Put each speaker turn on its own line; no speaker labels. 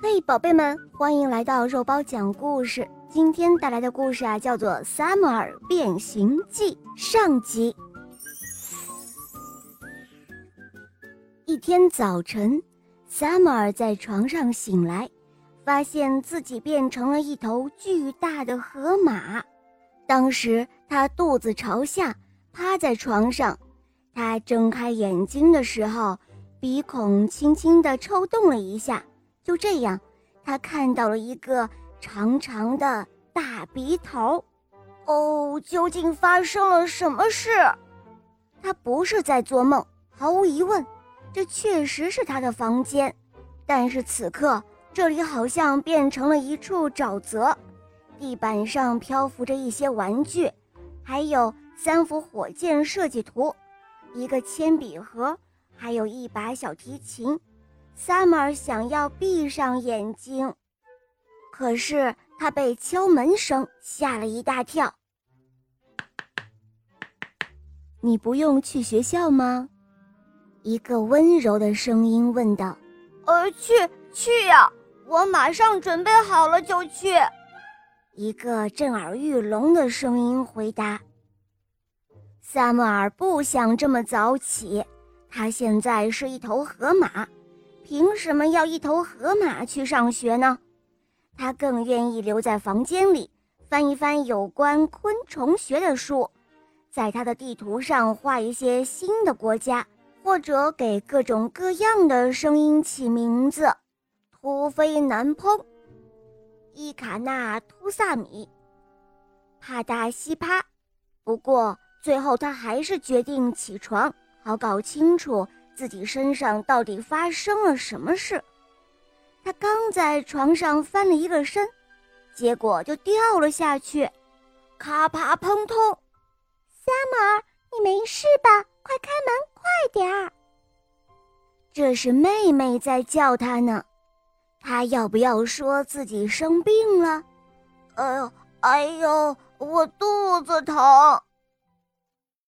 嘿，宝贝们，欢迎来到肉包讲故事。今天带来的故事啊，叫做《萨姆尔变形记》上集。一天早晨，萨姆尔在床上醒来，发现自己变成了一头巨大的河马。当时他肚子朝下，趴在床上。他睁开眼睛的时候，鼻孔轻轻地抽动了一下。就这样，他看到了一个长长的大鼻头。哦，究竟发生了什么事？他不是在做梦，毫无疑问，这确实是他的房间。但是此刻，这里好像变成了一处沼泽，地板上漂浮着一些玩具，还有三幅火箭设计图，一个铅笔盒，还有一把小提琴。Summer 想要闭上眼睛，可是他被敲门声吓了一大跳。你不用去学校吗？一个温柔的声音问道。
“呃，去去呀，我马上准备好了就去。”
一个震耳欲聋的声音回答。萨姆尔不想这么早起，他现在是一头河马。凭什么要一头河马去上学呢？他更愿意留在房间里翻一翻有关昆虫学的书，在他的地图上画一些新的国家，或者给各种各样的声音起名字：突飞南烹、伊卡纳突萨米、帕达西帕。不过最后他还是决定起床，好搞清楚。自己身上到底发生了什么事？他刚在床上翻了一个身，结果就掉了下去，咔啪砰通。
萨姆尔，你没事吧？快开门，快点儿！
这是妹妹在叫他呢。他要不要说自己生病了？
哎呦，哎呦，我肚子疼。